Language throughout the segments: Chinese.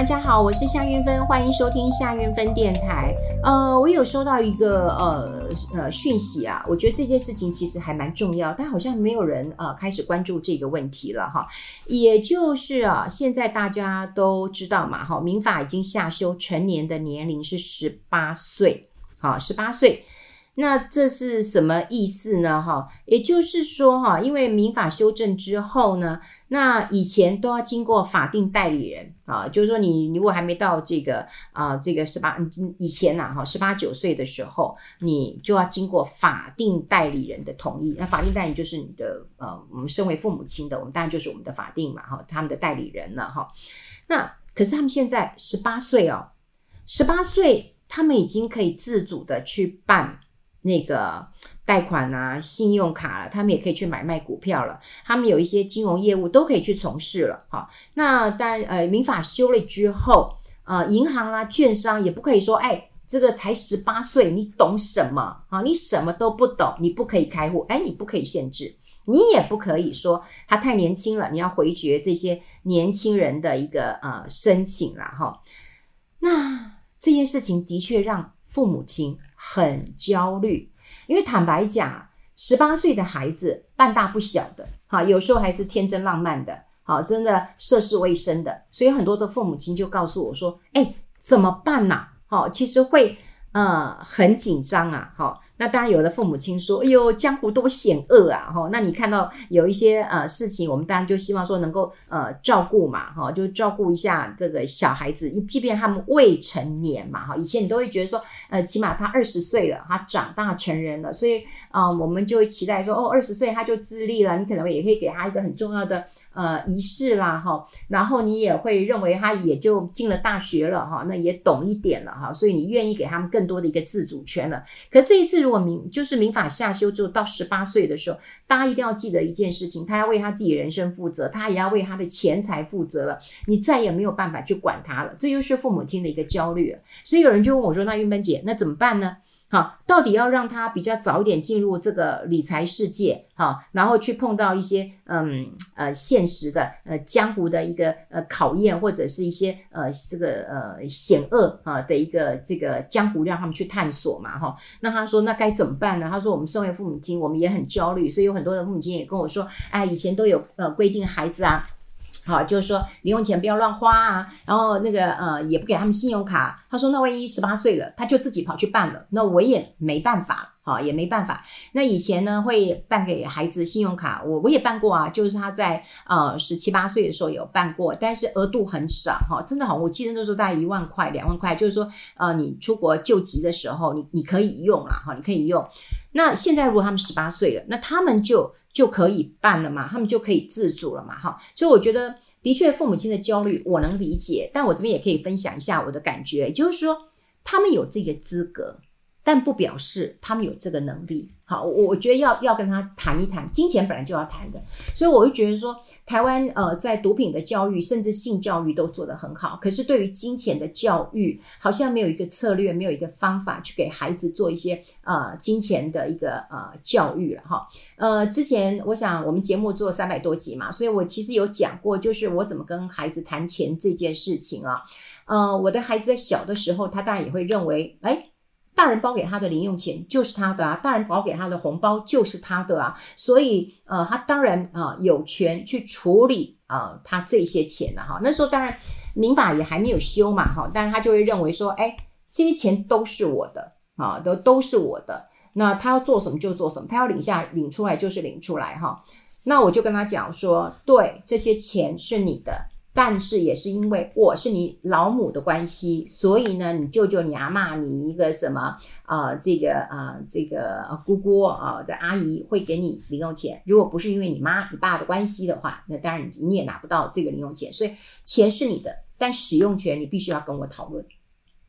大家好，我是夏韵芬，欢迎收听夏韵芬电台。呃，我有收到一个呃呃讯息啊，我觉得这件事情其实还蛮重要，但好像没有人呃开始关注这个问题了哈。也就是啊，现在大家都知道嘛哈，民法已经下修成年的年龄是十八岁，好，十八岁。那这是什么意思呢？哈，也就是说哈，因为民法修正之后呢，那以前都要经过法定代理人啊，就是说你如果还没到这个啊这个十八以前呐哈，十八九岁的时候，你就要经过法定代理人的同意。那法定代理就是你的呃，我们身为父母亲的，我们当然就是我们的法定嘛哈，他们的代理人了哈。那可是他们现在十八岁哦，十八岁他们已经可以自主的去办。那个贷款啊，信用卡了，他们也可以去买卖股票了，他们有一些金融业务都可以去从事了。好，那当，呃，民法修了之后，呃，银行啦、券商也不可以说，哎，这个才十八岁，你懂什么啊？你什么都不懂，你不可以开户，哎，你不可以限制，你也不可以说他太年轻了，你要回绝这些年轻人的一个呃申请了哈。那这件事情的确让父母亲。很焦虑，因为坦白讲，十八岁的孩子半大不小的，哈，有时候还是天真浪漫的，好，真的涉世未深的，所以很多的父母亲就告诉我说：“哎，怎么办呐？”好，其实会。呃，很紧张啊，齁，那当然有的父母亲说，哎呦，江湖多险恶啊，齁，那你看到有一些呃事情，我们当然就希望说能够呃照顾嘛，齁，就照顾一下这个小孩子，即便他们未成年嘛，齁，以前你都会觉得说，呃，起码他二十岁了，他长大成人了，所以啊、我们就会期待说，哦，二十岁他就自立了，你可能也可以给他一个很重要的。呃，仪式啦，哈，然后你也会认为他也就进了大学了，哈，那也懂一点了，哈，所以你愿意给他们更多的一个自主权了。可这一次如果民就是民法下修之后到十八岁的时候，大家一定要记得一件事情，他要为他自己人生负责，他也要为他的钱财负责了，你再也没有办法去管他了，这就是父母亲的一个焦虑了。所以有人就问我说：“那玉芬姐，那怎么办呢？”好，到底要让他比较早一点进入这个理财世界，好，然后去碰到一些嗯呃现实的呃江湖的一个呃考验，或者是一些呃这个呃险恶啊的一个这个江湖，让他们去探索嘛，哈。那他说那该怎么办呢？他说我们身为父母亲，我们也很焦虑，所以有很多的父母亲也跟我说，哎，以前都有呃规定孩子啊。好，就是说零用钱不要乱花啊，然后那个呃也不给他们信用卡。他说那万一十八岁了，他就自己跑去办了，那我也没办法，好也没办法。那以前呢会办给孩子信用卡，我我也办过啊，就是他在呃十七八岁的时候有办过，但是额度很少哈，真的好，我记得那时候大概一万块两万块，就是说呃你出国救急的时候你你可以用啦哈，你可以用。那现在如果他们十八岁了，那他们就。就可以办了嘛，他们就可以自主了嘛，哈，所以我觉得的确父母亲的焦虑我能理解，但我这边也可以分享一下我的感觉，也就是说他们有这个资格，但不表示他们有这个能力。好，我我觉得要要跟他谈一谈，金钱本来就要谈的，所以我会觉得说，台湾呃在毒品的教育，甚至性教育都做得很好，可是对于金钱的教育，好像没有一个策略，没有一个方法去给孩子做一些呃金钱的一个呃教育了哈。呃，之前我想我们节目做三百多集嘛，所以我其实有讲过，就是我怎么跟孩子谈钱这件事情啊。呃，我的孩子在小的时候，他当然也会认为，哎。大人包给他的零用钱就是他的啊，大人包给他的红包就是他的啊，所以呃，他当然啊、呃、有权去处理啊、呃、他这些钱了哈。那时候当然民法也还没有修嘛哈，但是他就会认为说，哎，这些钱都是我的啊，都都是我的。那他要做什么就做什么，他要领下领出来就是领出来哈。那我就跟他讲说，对，这些钱是你的。但是也是因为我是你老母的关系，所以呢，你舅舅、你阿嬷、你一个什么啊、这个啊、这个姑姑啊的阿姨会给你零用钱。如果不是因为你妈、你爸的关系的话，那当然你也拿不到这个零用钱。所以钱是你的，但使用权你必须要跟我讨论，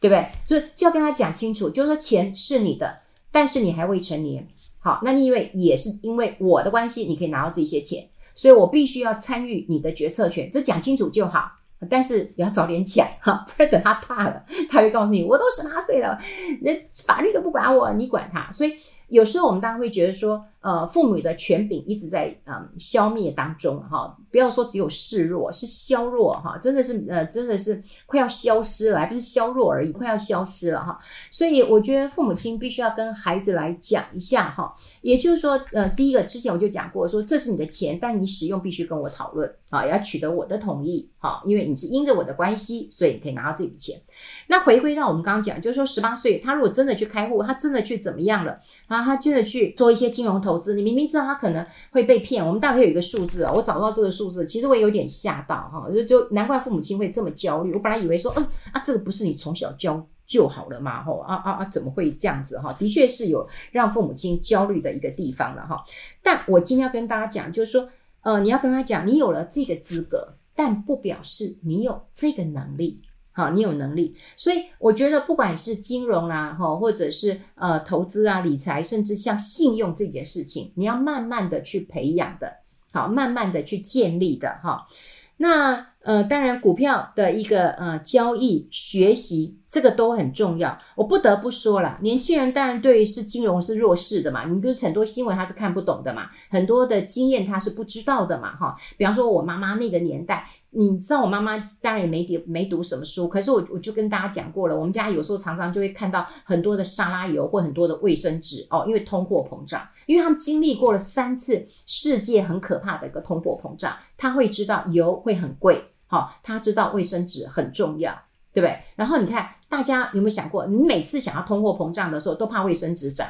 对不对？所以就要跟他讲清楚，就是说钱是你的，但是你还未成年。好，那你以为也是因为我的关系，你可以拿到这些钱？所以我必须要参与你的决策权，这讲清楚就好。但是也要早点讲哈，不然等他大了，他会告诉你，我都十八岁了，那法律都不管我，你管他。所以有时候我们当然会觉得说，呃，父母的权柄一直在嗯消灭当中哈，不要说只有示弱，是削弱哈，真的是呃真的是快要消失了，还不是削弱而已，快要消失了哈。所以我觉得父母亲必须要跟孩子来讲一下哈，也就是说呃第一个之前我就讲过说，这是你的钱，但你使用必须跟我讨论啊，要取得我的同意哈，因为你是因着我的关系，所以你可以拿到这笔钱。那回归到我们刚刚讲，就是说十八岁他如果真的去开户，他真的去怎么样了啊？他真的去做一些金融投投资，你明明知道他可能会被骗。我们大概有一个数字啊，我找到这个数字，其实我也有点吓到哈，就就难怪父母亲会这么焦虑。我本来以为说，嗯啊，这个不是你从小教就好了嘛？吼啊啊啊，怎么会这样子哈？的确是有让父母亲焦虑的一个地方了哈。但我今天要跟大家讲，就是说，呃，你要跟他讲，你有了这个资格，但不表示你有这个能力。好，你有能力，所以我觉得不管是金融啦，哈，或者是呃投资啊、理财，甚至像信用这件事情，你要慢慢的去培养的，好，慢慢的去建立的，哈。那呃，当然股票的一个呃交易学习，这个都很重要。我不得不说了，年轻人当然对于是金融是弱势的嘛，你跟很多新闻他是看不懂的嘛，很多的经验他是不知道的嘛，哈。比方说我妈妈那个年代。你知道我妈妈当然也没读没读什么书，可是我我就跟大家讲过了，我们家有时候常常就会看到很多的沙拉油或很多的卫生纸哦，因为通货膨胀，因为他们经历过了三次世界很可怕的一个通货膨胀，他会知道油会很贵，好、他知道卫生纸很重要，对不对？然后你看大家有没有想过，你每次想要通货膨胀的时候，都怕卫生纸涨。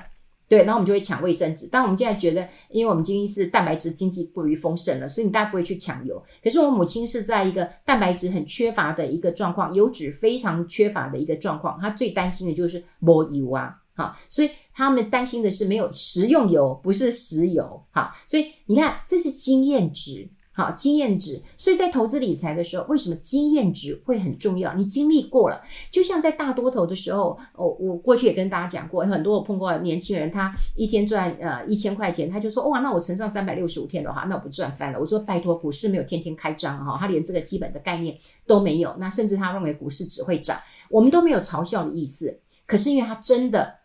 对，然后我们就会抢卫生纸。但我们现在觉得，因为我们今天是蛋白质经济过于丰盛了，所以你大家不会去抢油。可是我母亲是在一个蛋白质很缺乏的一个状况，油脂非常缺乏的一个状况，她最担心的就是没油啊，好，所以他们担心的是没有食用油，不是石油，好，所以你看，这是经验值。好，经验值，所以在投资理财的时候，为什么经验值会很重要？你经历过了，就像在大多头的时候，哦，我过去也跟大家讲过，很多我碰过年轻人，他一天赚呃一千块钱，他就说哇，那我乘上三百六十五天的话，那我不赚翻了。我说拜托，股市没有天天开张哈，他连这个基本的概念都没有，那甚至他认为股市只会涨，我们都没有嘲笑的意思。可是因为他真的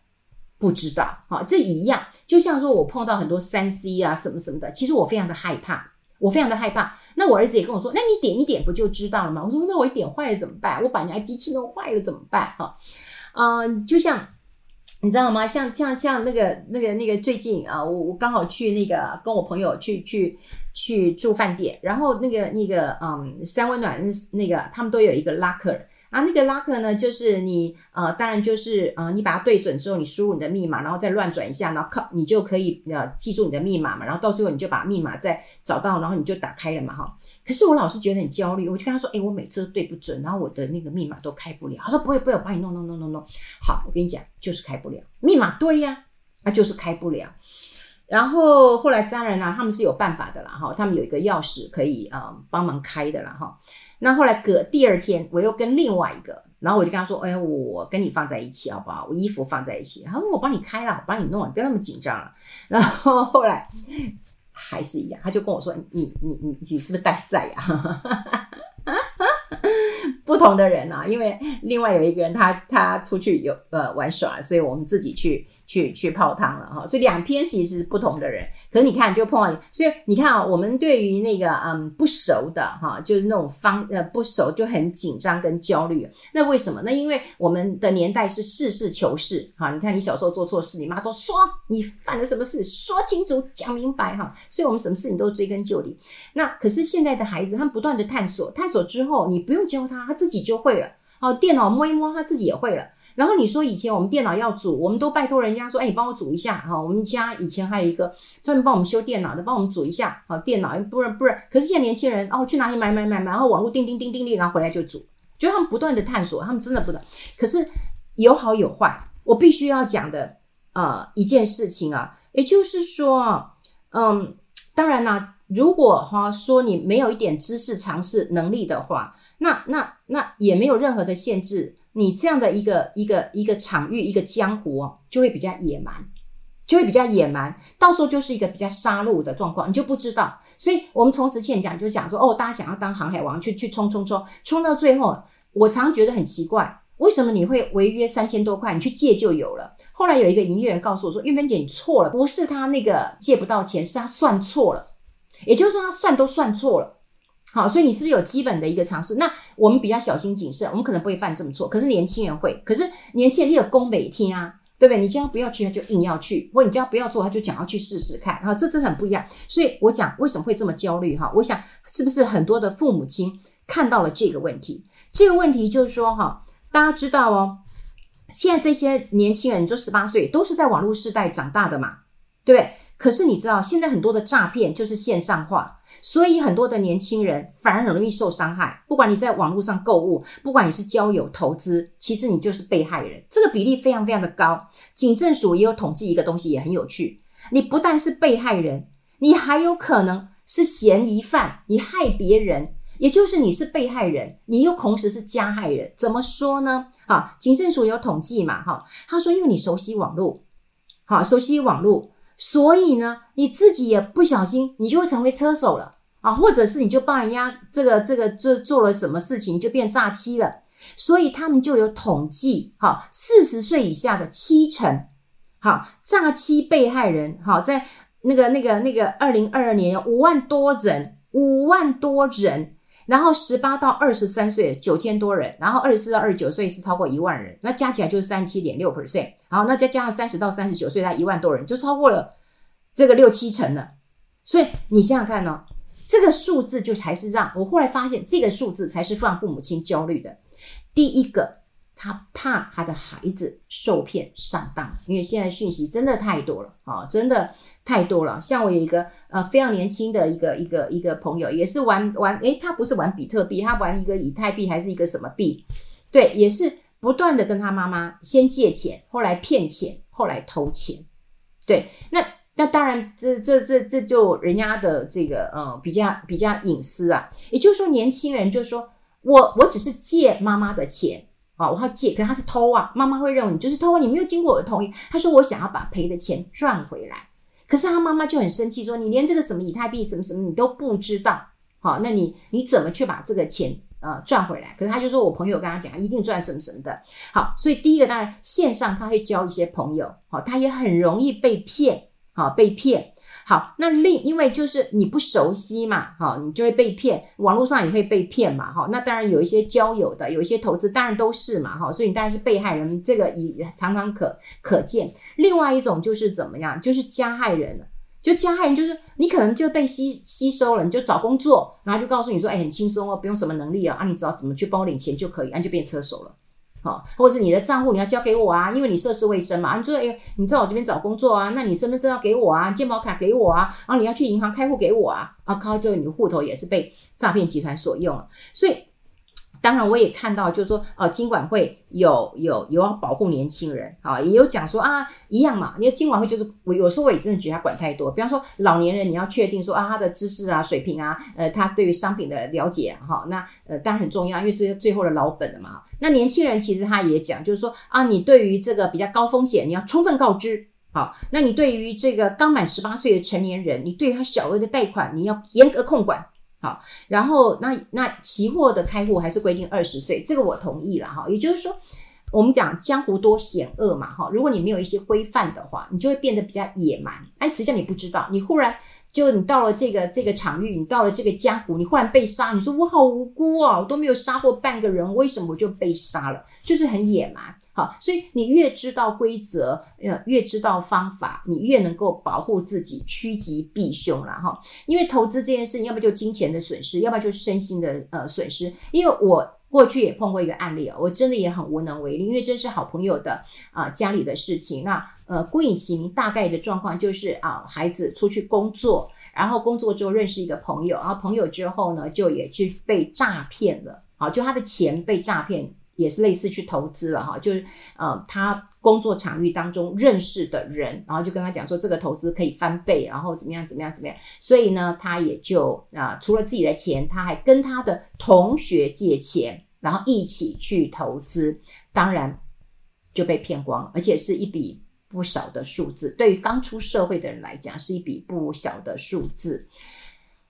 不知道，好，这一样，就像说我碰到很多三 C 啊什么什么的，其实我非常的害怕。我非常的害怕，那我儿子也跟我说，那你点一点不就知道了吗？我说，那我点坏了怎么办？我把人家机器弄坏了怎么办？哈，嗯，就像你知道吗？像像像那个那个那个最近啊，我我刚好去那个跟我朋友去去去住饭店，然后那个那个嗯三温暖那个他们都有一个拉客。啊，那个 locker 呢，就是你呃，当然就是呃，你把它对准之后，你输入你的密码，然后再乱转一下，然后靠你就可以呃记住你的密码嘛，然后到最后你就把密码再找到，然后你就打开了嘛，哈。可是我老是觉得很焦虑，我就跟他说，哎，我每次都对不准，然后我的那个密码都开不了。他说不会不会，我帮你弄弄弄弄弄。好，我跟你讲，就是开不了，密码对呀，那就是开不了。然后后来当然啦，他们是有办法的啦，哈，他们有一个钥匙可以呃帮忙开的啦，哈。那后来隔第二天，我又跟另外一个，然后我就跟他说：“哎，我跟你放在一起好不好？我衣服放在一起。”他说：“我帮你开了，我帮你弄了，不要那么紧张了。”然后后来还是一样，他就跟我说：“你你你你是不是带赛呀？” 不同的人啊，因为另外有一个人他他出去有呃玩耍，所以我们自己去。去去泡汤了哈，所以两篇其实是不同的人，可是你看就碰到你，所以你看啊，我们对于那个嗯不熟的哈，就是那种方呃不熟就很紧张跟焦虑，那为什么？那因为我们的年代是实事求是哈，你看你小时候做错事，你妈说说你犯了什么事，说清楚讲明白哈，所以我们什么事情都追根究底。那可是现在的孩子，他们不断的探索，探索之后你不用教他，他自己就会了。好，电脑摸一摸，他自己也会了。然后你说以前我们电脑要组，我们都拜托人家说，哎，你帮我组一下哈。我们家以前还有一个专门帮我们修电脑的，帮我们组一下啊。电脑不是不是，可是现在年轻人哦，去哪里买买买买，然后网络叮叮叮叮叮，然后回来就组，就他们不断的探索，他们真的不断。可是有好有坏，我必须要讲的啊、呃、一件事情啊，也就是说，嗯，当然啦，如果哈说你没有一点知识、尝试、能力的话，那那那也没有任何的限制。你这样的一个一个一个场域，一个江湖哦，就会比较野蛮，就会比较野蛮，到时候就是一个比较杀戮的状况，你就不知道。所以我们从此前讲就讲说，哦，大家想要当航海王，去去冲冲冲，冲到最后，我常觉得很奇怪，为什么你会违约三千多块，你去借就有了？后来有一个营业员告诉我说：“玉芬姐，你错了，不是他那个借不到钱，是他算错了。也就是说，他算都算错了。好，所以你是不是有基本的一个常识？那我们比较小心谨慎，我们可能不会犯这么错。可是年轻人会，可是年轻人有攻每天啊，对不对？你叫他不要去，他就硬要去；或你叫他不要做，他就讲要去试试看。哈，这真的很不一样。所以我讲为什么会这么焦虑？哈，我想是不是很多的父母亲看到了这个问题？这个问题就是说，哈，大家知道哦。现在这些年轻人，就十八岁，都是在网络时代长大的嘛，对不对？可是你知道，现在很多的诈骗就是线上化，所以很多的年轻人反而很容易受伤害。不管你在网络上购物，不管你是交友、投资，其实你就是被害人。这个比例非常非常的高。警政署也有统计一个东西，也很有趣。你不但是被害人，你还有可能是嫌疑犯，你害别人，也就是你是被害人，你又同时是加害人。怎么说呢？啊，警政署有统计嘛？哈，他说，因为你熟悉网络，好，熟悉网络，所以呢，你自己也不小心，你就会成为车手了啊，或者是你就帮人家这个这个这做了什么事情，就变诈欺了。所以他们就有统计，哈，四十岁以下的七成，好，诈欺被害人，好，在那个那个那个二零二二年五万多人，五万多人。然后十八到二十三岁九千多人，然后二十四到二十九岁是超过一万人，那加起来就是三十七点六 percent。好，那再加上三十到三十九岁，才一万多人，就超过了这个六七成了。所以你想想看呢、哦，这个数字就才是让我后来发现，这个数字才是让父母亲焦虑的。第一个，他怕他的孩子受骗上当，因为现在讯息真的太多了啊、哦，真的。太多了，像我有一个呃非常年轻的一个一个一个朋友，也是玩玩，诶，他不是玩比特币，他玩一个以太币还是一个什么币？对，也是不断的跟他妈妈先借钱，后来骗钱，后来偷钱。对，那那当然这这这这就人家的这个呃比较比较隐私啊。也就是说，年轻人就说我我只是借妈妈的钱啊，我要借，可是他是偷啊，妈妈会认为你就是偷啊，你没有经过我的同意。他说我想要把赔的钱赚回来。可是他妈妈就很生气，说：“你连这个什么以太币什么什么你都不知道，好，那你你怎么去把这个钱呃赚回来？”可是他就说：“我朋友跟他讲，一定赚什么什么的。”好，所以第一个当然线上他会交一些朋友，好，他也很容易被骗，好，被骗。好，那另因为就是你不熟悉嘛，哈，你就会被骗，网络上也会被骗嘛，哈，那当然有一些交友的，有一些投资，当然都是嘛，哈，所以你当然是被害人，这个也常常可可见。另外一种就是怎么样，就是加害人，就加害人就是你可能就被吸吸收了，你就找工作，然后就告诉你说，哎，很轻松哦，不用什么能力啊，啊，你只要怎么去帮我领钱就可以，啊，就变车手了。好，或者是你的账户你要交给我啊，因为你涉世未深嘛。你说，哎，你在我这边找工作啊，那你身份证要给我啊，健保卡给我啊，然后你要去银行开户给我啊，啊，靠，最后你的户头也是被诈骗集团所用了，所以。当然，我也看到，就是说，呃，金管会有有有要保护年轻人啊，也有讲说啊，一样嘛。因为金管会就是我有时候我也真的觉得他管太多。比方说，老年人你要确定说啊，他的知识啊、水平啊，呃，他对于商品的了解哈，那呃当然很重要，因为这是最后的老本了嘛。那年轻人其实他也讲，就是说啊，你对于这个比较高风险，你要充分告知。好，那你对于这个刚满十八岁的成年人，你对他小额的贷款，你要严格控管。好，然后那那期货的开户还是规定二十岁，这个我同意了哈。也就是说，我们讲江湖多险恶嘛哈，如果你没有一些规范的话，你就会变得比较野蛮。哎，实际上你不知道，你忽然。就你到了这个这个场域，你到了这个江湖，你忽然被杀，你说我好无辜啊，我都没有杀过半个人，为什么我就被杀了？就是很野蛮。好，所以你越知道规则，呃，越知道方法，你越能够保护自己，趋吉避凶了哈。因为投资这件事情，要么就金钱的损失，要么就是身心的呃损失。因为我过去也碰过一个案例啊，我真的也很无能为力，因为这是好朋友的啊、家里的事情那。呃，顾影其名，大概的状况就是啊，孩子出去工作，然后工作之后认识一个朋友，然后朋友之后呢，就也去被诈骗了，啊，就他的钱被诈骗，也是类似去投资了哈，就是呃，他工作场域当中认识的人，然后就跟他讲说这个投资可以翻倍，然后怎么样怎么样怎么样，所以呢，他也就啊，除了自己的钱，他还跟他的同学借钱，然后一起去投资，当然就被骗光了，而且是一笔。不少的数字，对于刚出社会的人来讲，是一笔不小的数字。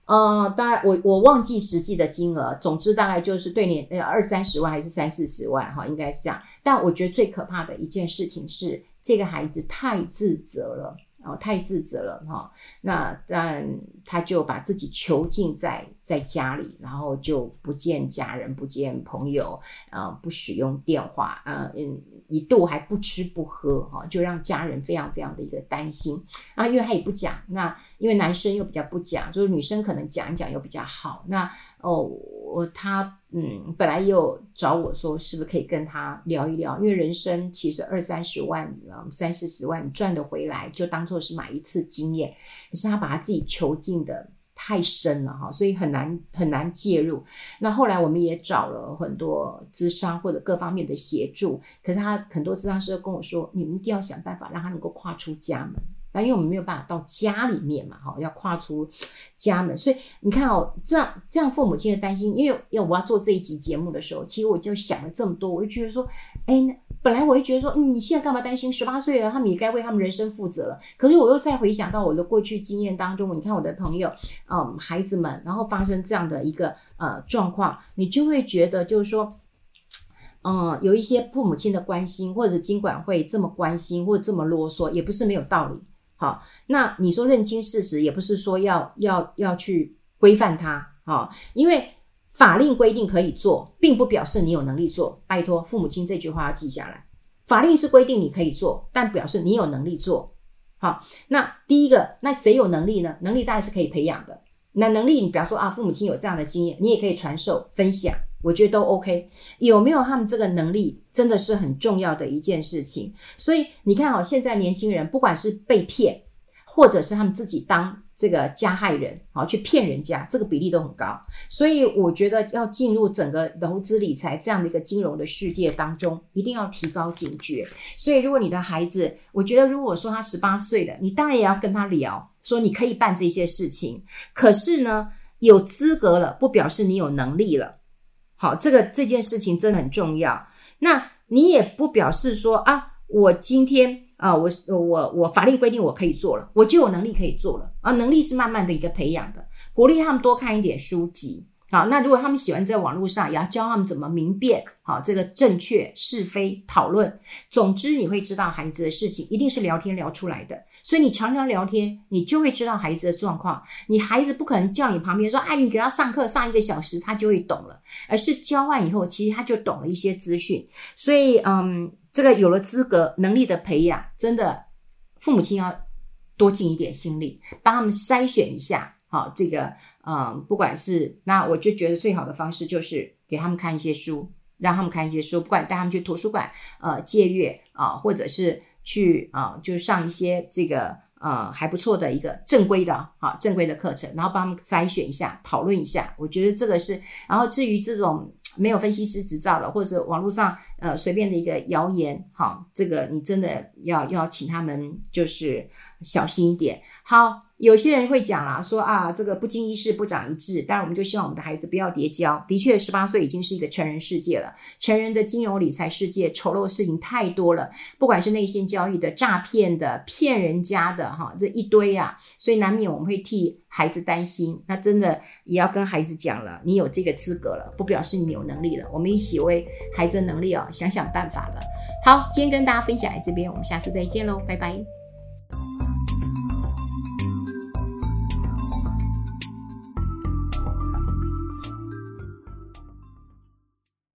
呃，大概我我忘记实际的金额，总之大概就是对你呃二三十万还是三四十万哈，应该是这样。但我觉得最可怕的一件事情是，这个孩子太自责了。哦，太自责了哈、哦，那但他就把自己囚禁在在家里，然后就不见家人，不见朋友，啊、呃，不使用电话，啊、嗯，一度还不吃不喝哈、哦，就让家人非常非常的一个担心啊，因为他也不讲，那因为男生又比较不讲，就是女生可能讲一讲又比较好，那哦。我他嗯，本来又找我说，是不是可以跟他聊一聊？因为人生其实二三十万啊，三四十万赚得回来，就当做是买一次经验。可是他把他自己囚禁的太深了哈，所以很难很难介入。那后来我们也找了很多咨商或者各方面的协助，可是他很多咨商师都跟我说，你们一定要想办法让他能够跨出家门。那因为我们没有办法到家里面嘛，哈，要跨出家门，所以你看哦，这样这样父母亲的担心，因为要我要做这一集节目的时候，其实我就想了这么多，我就觉得说，哎，本来我会觉得说，你现在干嘛担心？十八岁了，他们也该为他们人生负责了。可是我又再回想到我的过去经验当中，你看我的朋友，嗯，孩子们，然后发生这样的一个呃状况，你就会觉得就是说，嗯，有一些父母亲的关心，或者尽管会这么关心或者这么啰嗦，也不是没有道理。好，那你说认清事实，也不是说要要要去规范他，好，因为法令规定可以做，并不表示你有能力做。拜托，父母亲这句话要记下来。法令是规定你可以做，但表示你有能力做。好，那第一个，那谁有能力呢？能力当然是可以培养的。那能力，你比方说啊，父母亲有这样的经验，你也可以传授分享。我觉得都 OK，有没有他们这个能力，真的是很重要的一件事情。所以你看哦，现在年轻人不管是被骗，或者是他们自己当这个加害人，好去骗人家，这个比例都很高。所以我觉得要进入整个投资理财这样的一个金融的世界当中，一定要提高警觉。所以如果你的孩子，我觉得如果说他十八岁了，你当然也要跟他聊，说你可以办这些事情。可是呢，有资格了，不表示你有能力了。好，这个这件事情真的很重要。那你也不表示说啊，我今天啊，我我我法律规定我可以做了，我就有能力可以做了啊。能力是慢慢的一个培养的，鼓励他们多看一点书籍。好，那如果他们喜欢在网络上，也要教他们怎么明辨好这个正确是非讨论。总之，你会知道孩子的事情一定是聊天聊出来的，所以你常常聊天，你就会知道孩子的状况。你孩子不可能叫你旁边说，哎，你给他上课上一个小时，他就会懂了，而是教完以后，其实他就懂了一些资讯。所以，嗯，这个有了资格能力的培养，真的父母亲要多尽一点心力，帮他们筛选一下，好这个。嗯，不管是那，我就觉得最好的方式就是给他们看一些书，让他们看一些书，不管带他们去图书馆呃借阅啊，或者是去啊、就是上一些这个呃还不错的一个正规的啊正规的课程，然后帮他们筛选一下，讨论一下。我觉得这个是，然后至于这种没有分析师执照的，或者是网络上呃随便的一个谣言，好，这个你真的要要请他们就是小心一点。好。有些人会讲啦，说啊，这个不经一事不长一智。当然，我们就希望我们的孩子不要跌跤。的确，十八岁已经是一个成人世界了，成人的金融理财世界丑陋的事情太多了，不管是内线交易的、诈骗的、骗人家的，哈，这一堆啊，所以难免我们会替孩子担心。那真的也要跟孩子讲了，你有这个资格了，不表示你有能力了。我们一起为孩子的能力哦想想办法了。好，今天跟大家分享在这边，我们下次再见喽，拜拜。